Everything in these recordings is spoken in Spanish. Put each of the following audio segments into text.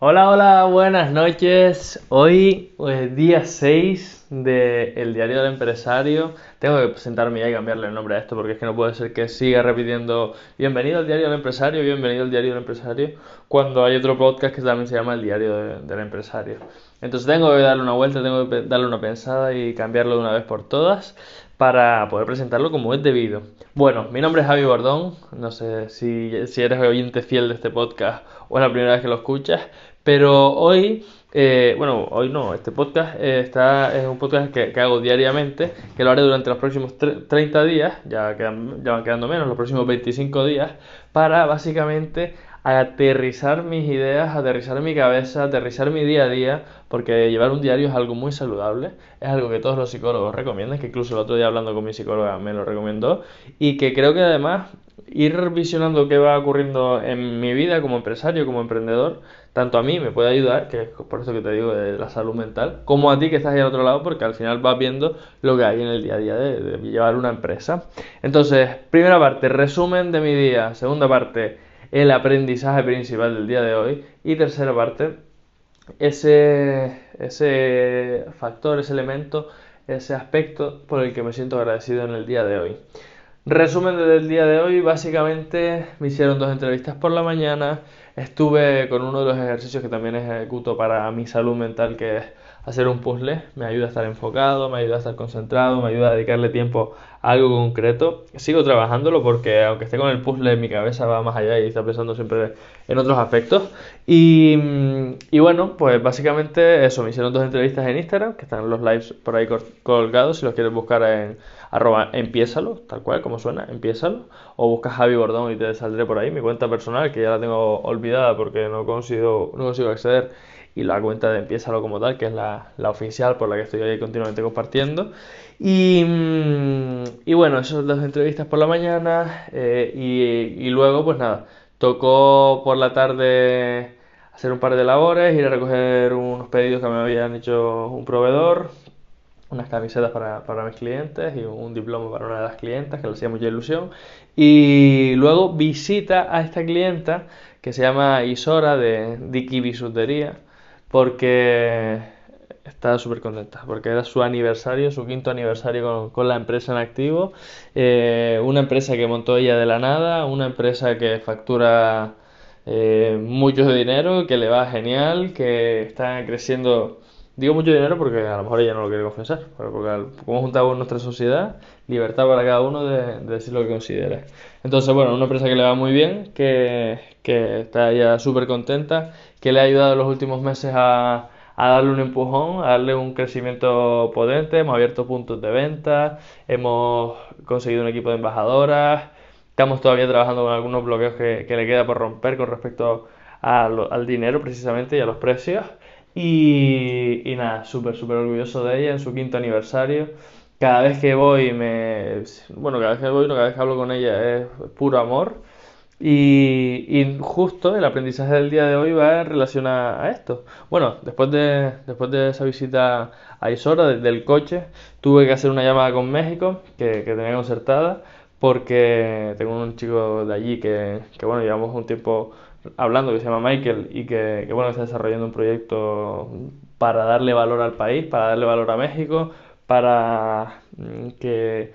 Hola, hola, buenas noches. Hoy es pues, día 6 del Diario del Empresario. Tengo que presentarme ya y cambiarle el nombre a esto porque es que no puede ser que siga repitiendo Bienvenido al Diario del Empresario, bienvenido al Diario del Empresario, cuando hay otro podcast que también se llama El Diario del Empresario. Entonces tengo que darle una vuelta, tengo que darle una pensada y cambiarlo de una vez por todas para poder presentarlo como es debido. Bueno, mi nombre es Javi Bordón, no sé si, eres oyente fiel de este podcast o es la primera vez que lo escuchas, pero hoy, eh, bueno, hoy no, este podcast eh, está, es un podcast que, hago diariamente, que lo haré durante los próximos 30 días, ya, quedan, ya van quedando menos, los próximos 25 días, para básicamente aterrizar mis ideas, aterrizar mi cabeza, aterrizar mi día a día, porque llevar un diario es algo muy saludable, es algo que todos los psicólogos recomiendan, que incluso el otro día hablando con mi psicóloga me lo recomendó, y que creo que además ir visionando qué va ocurriendo en mi vida como empresario, como emprendedor, tanto a mí me puede ayudar, que es por eso que te digo de la salud mental, como a ti que estás ahí al otro lado, porque al final vas viendo lo que hay en el día a día de, llevar una empresa. Entonces, primera parte, resumen de mi día. Segunda parte, el aprendizaje principal del día de hoy. Y tercera parte, ese, ese factor, ese elemento, ese aspecto por el que me siento agradecido en el día de hoy. Resumen del día de hoy, básicamente me hicieron dos entrevistas por la mañana, estuve con uno de los ejercicios que también ejecuto para mi salud mental, que es hacer un puzzle, me ayuda a estar enfocado, me ayuda a estar concentrado, me ayuda a dedicarle tiempo a algo concreto. Sigo trabajándolo porque aunque esté con el puzzle, mi cabeza va más allá y está pensando siempre en otros aspectos. Y, bueno, pues básicamente eso, me hicieron dos entrevistas en Instagram, que están los lives por ahí colgados, si los quieres buscar en arroba empiézalo, tal cual como suena, empiézalo, o buscas Javi Bordón y te saldré por ahí, mi cuenta personal, que ya la tengo olvidada porque no consigo, no consigo acceder, y la cuenta de empiézalo como tal, que es la, oficial por la que estoy ahí continuamente compartiendo. Y, mm, y bueno, esas las entrevistas por la mañana, eh, y, y luego pues nada, tocó por la tarde hacer un par de labores, ir a recoger unos pedidos que me habían hecho un proveedor, unas camisetas para, para, mis clientes y un diploma para una de las clientas que le hacía mucha ilusión. Y luego visita a esta clienta que se llama Isora de Diki Bisutería porque está súper contenta porque era su aniversario, su quinto aniversario con, la empresa en activo. Eh, una empresa que montó ella de la nada, una empresa que factura eh, mucho dinero, que le va genial, que está creciendo Digo mucho dinero porque a lo mejor ella no lo quiere confesar, pero porque como juntamos nuestra sociedad, libertad para cada uno de, decir lo que considere. Entonces, bueno, una empresa que le va muy bien, que, que está ya súper contenta, que le ha ayudado en los últimos meses a, darle un empujón, a darle un crecimiento potente, hemos abierto puntos de venta, hemos conseguido un equipo de embajadoras, estamos todavía trabajando con algunos bloqueos que, le queda por romper con respecto al dinero precisamente y a los precios. Y, nada, súper, súper orgulloso de ella en su quinto aniversario. Cada vez que voy, me. Bueno, cada vez que voy, cada vez que hablo con ella es puro amor. Y, justo el aprendizaje del día de hoy va en relación a, esto. Bueno, después de, después de esa visita a Isora del coche, tuve que hacer una llamada con México que, que tenía concertada porque tengo un chico de allí que, que bueno, llevamos un tiempo hablando que se llama Michael y que, bueno, está desarrollando un proyecto para darle valor al país, para darle valor a México, para mm, que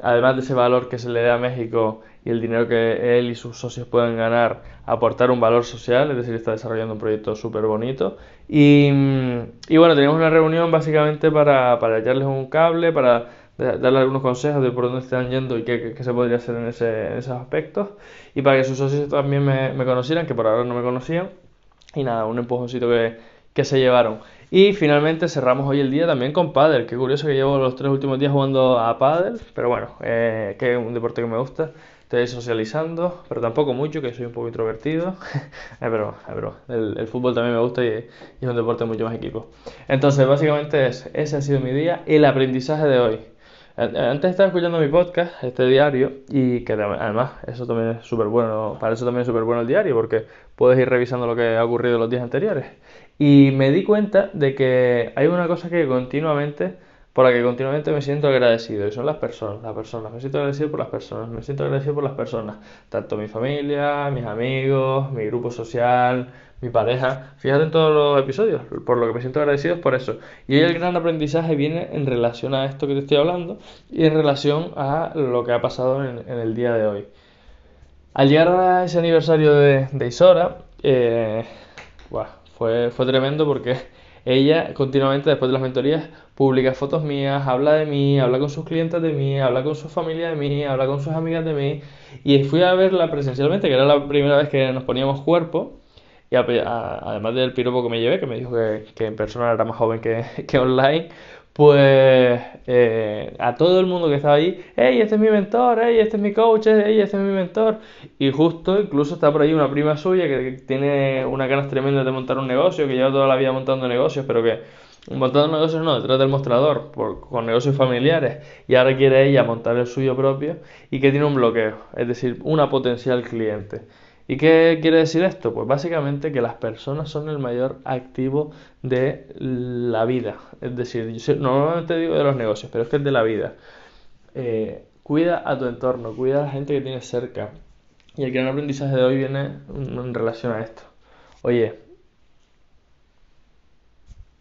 además de ese valor que se le dé a México y el dinero que él y sus socios puedan ganar, aportar un valor social, es decir, está desarrollando un proyecto súper bonito. Y, y, bueno, teníamos una reunión básicamente para, para echarles un cable, para darle algunos consejos de por dónde están yendo y qué, se podría hacer en, ese, en, esos aspectos. Y para que sus socios también me, conocieran, que por ahora no me conocían. Y nada, un empujoncito que se llevaron. Y finalmente cerramos hoy el día también con pádel. Qué curioso que llevo los tres últimos días jugando a pádel, pero bueno, eh, que es un deporte que me gusta. Estoy socializando, pero tampoco mucho, que soy un poco introvertido. pero el, el, fútbol también me gusta y, y, es un deporte mucho más equipo. Entonces, básicamente es, ese ha sido mi día, el aprendizaje de hoy. Antes estaba escuchando mi podcast, este diario, y que además eso también es súper bueno, para eso también es súper bueno el diario, porque puedes ir revisando lo que ha ocurrido los días anteriores. Y me di cuenta de que hay una cosa que continuamente por la que continuamente me siento agradecido y son las personas, las personas, me siento agradecido por las personas, me siento agradecido por las personas, tanto mi familia, mis amigos, mi grupo social, mi pareja, fíjate en todos los episodios, por lo que me siento agradecido es por eso. Y hoy el gran aprendizaje viene en relación a esto que te estoy hablando y en relación a lo que ha pasado en, el día de hoy. Al llegar a ese aniversario de, Isora, eh, fue, fue tremendo porque ella continuamente después de las mentorías publica fotos mías, habla de mí, habla con sus clientes de mí, habla con su familia de mí, habla con sus amigas de mí. Y fui a verla presencialmente, que era la primera vez que nos poníamos cuerpo. Y además del piropo que me llevé, que me dijo que, que en persona era más joven que, que online, pues eh, a todo el mundo que estaba ahí, hey, este es mi mentor, hey, este es mi coach, hey, este es mi mentor. Y justo, incluso está por ahí una prima suya que tiene una ganas tremenda de montar un negocio, que lleva toda la vida montando negocios, pero que montando negocios no, detrás del mostrador, por, con negocios familiares, y ahora quiere ella montar el suyo propio y que tiene un bloqueo, es decir, una potencial cliente. ¿Y qué quiere decir esto? Pues básicamente que las personas son el mayor activo de la vida. Es decir, yo normalmente digo de los negocios, pero es que es de la vida. Eh, cuida a tu entorno, cuida a la gente que tienes cerca. Y el gran aprendizaje de hoy viene en relación a esto. Oye,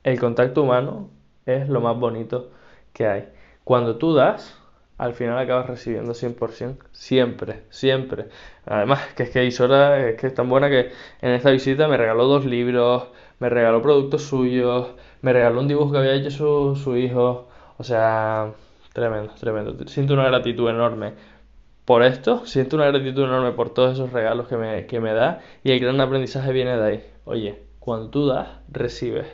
el contacto humano es lo más bonito que hay. Cuando tú das, al final acabas recibiendo 100%, siempre, siempre. Además, que es que Isora es que es tan buena que en esta visita me regaló dos libros, me regaló productos suyos, me regaló un dibujo que había hecho su, su hijo. O sea, tremendo, tremendo. Siento una gratitud enorme por esto, siento una gratitud enorme por todos esos regalos que me, que me da y el gran aprendizaje viene de ahí. Oye, cuando tú das, recibes.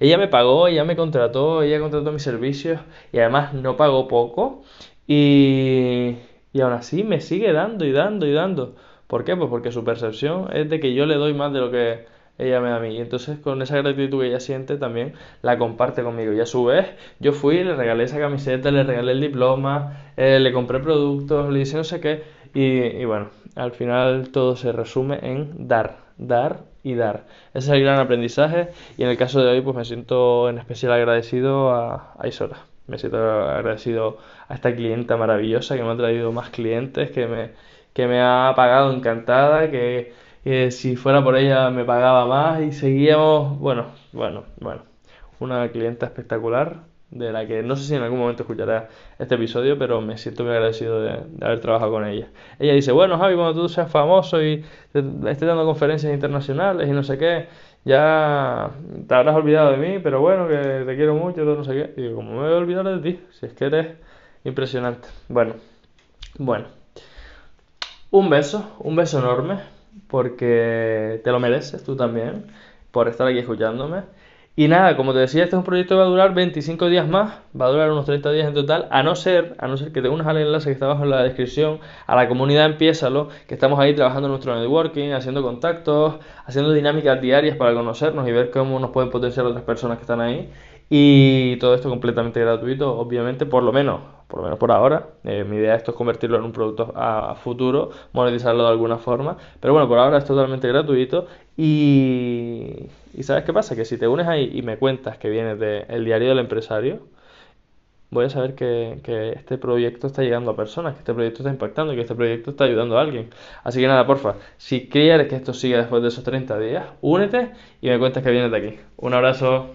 Ella me pagó, ella me contrató, ella contrató mis servicios y además no pagó poco y, y aún así me sigue dando y dando y dando. ¿Por qué? Pues porque su percepción es de que yo le doy más de lo que ella me da a mí. Y entonces con esa gratitud que ella siente también la comparte conmigo. Y a su vez yo fui, le regalé esa camiseta, le regalé el diploma, eh, le compré productos, le hice no sé qué. Y, y bueno, al final todo se resume en dar, dar y dar. Ese es el gran aprendizaje y en el caso de hoy pues me siento en especial agradecido a, a Isora. Me siento agradecido a esta clienta maravillosa que me ha traído más clientes, que me, que me ha pagado encantada, que, si fuera por ella me pagaba más y seguíamos, bueno, bueno, bueno, una clienta espectacular de la que no sé si en algún momento escuchará este episodio, pero me siento muy agradecido de, haber trabajado con ella. Ella dice, bueno Javi, cuando tú seas famoso y estés dando conferencias internacionales y no sé qué, ya te habrás olvidado de mí, pero bueno, que te quiero mucho, no sé qué. Y como me voy a olvidar de ti, si es que eres impresionante. Bueno, bueno. Un beso, un beso enorme, porque te lo mereces tú también, por estar aquí escuchándome. Y nada, como te decía, este es un proyecto que va a durar 25 días más, va a durar unos 30 días en total, a no ser, a no ser que te unas al enlace que está abajo en la descripción, a la comunidad Empiézalo, que estamos ahí trabajando en nuestro networking, haciendo contactos, haciendo dinámicas diarias para conocernos y ver cómo nos pueden potenciar otras personas que están ahí. Y todo esto completamente gratuito, obviamente, por lo menos, por lo menos por ahora. Eh, mi idea esto es convertirlo en un producto a, futuro, monetizarlo de alguna forma. Pero bueno, por ahora es totalmente gratuito. Y, y ¿sabes qué pasa? Que si te unes ahí y me cuentas que vienes del diario del empresario, voy a saber que, que, este proyecto está llegando a personas, que este proyecto está impactando que este proyecto está ayudando a alguien. Así que nada, porfa, si quieres que esto siga después de esos 30 días, únete y me cuentas que vienes de aquí. Un abrazo.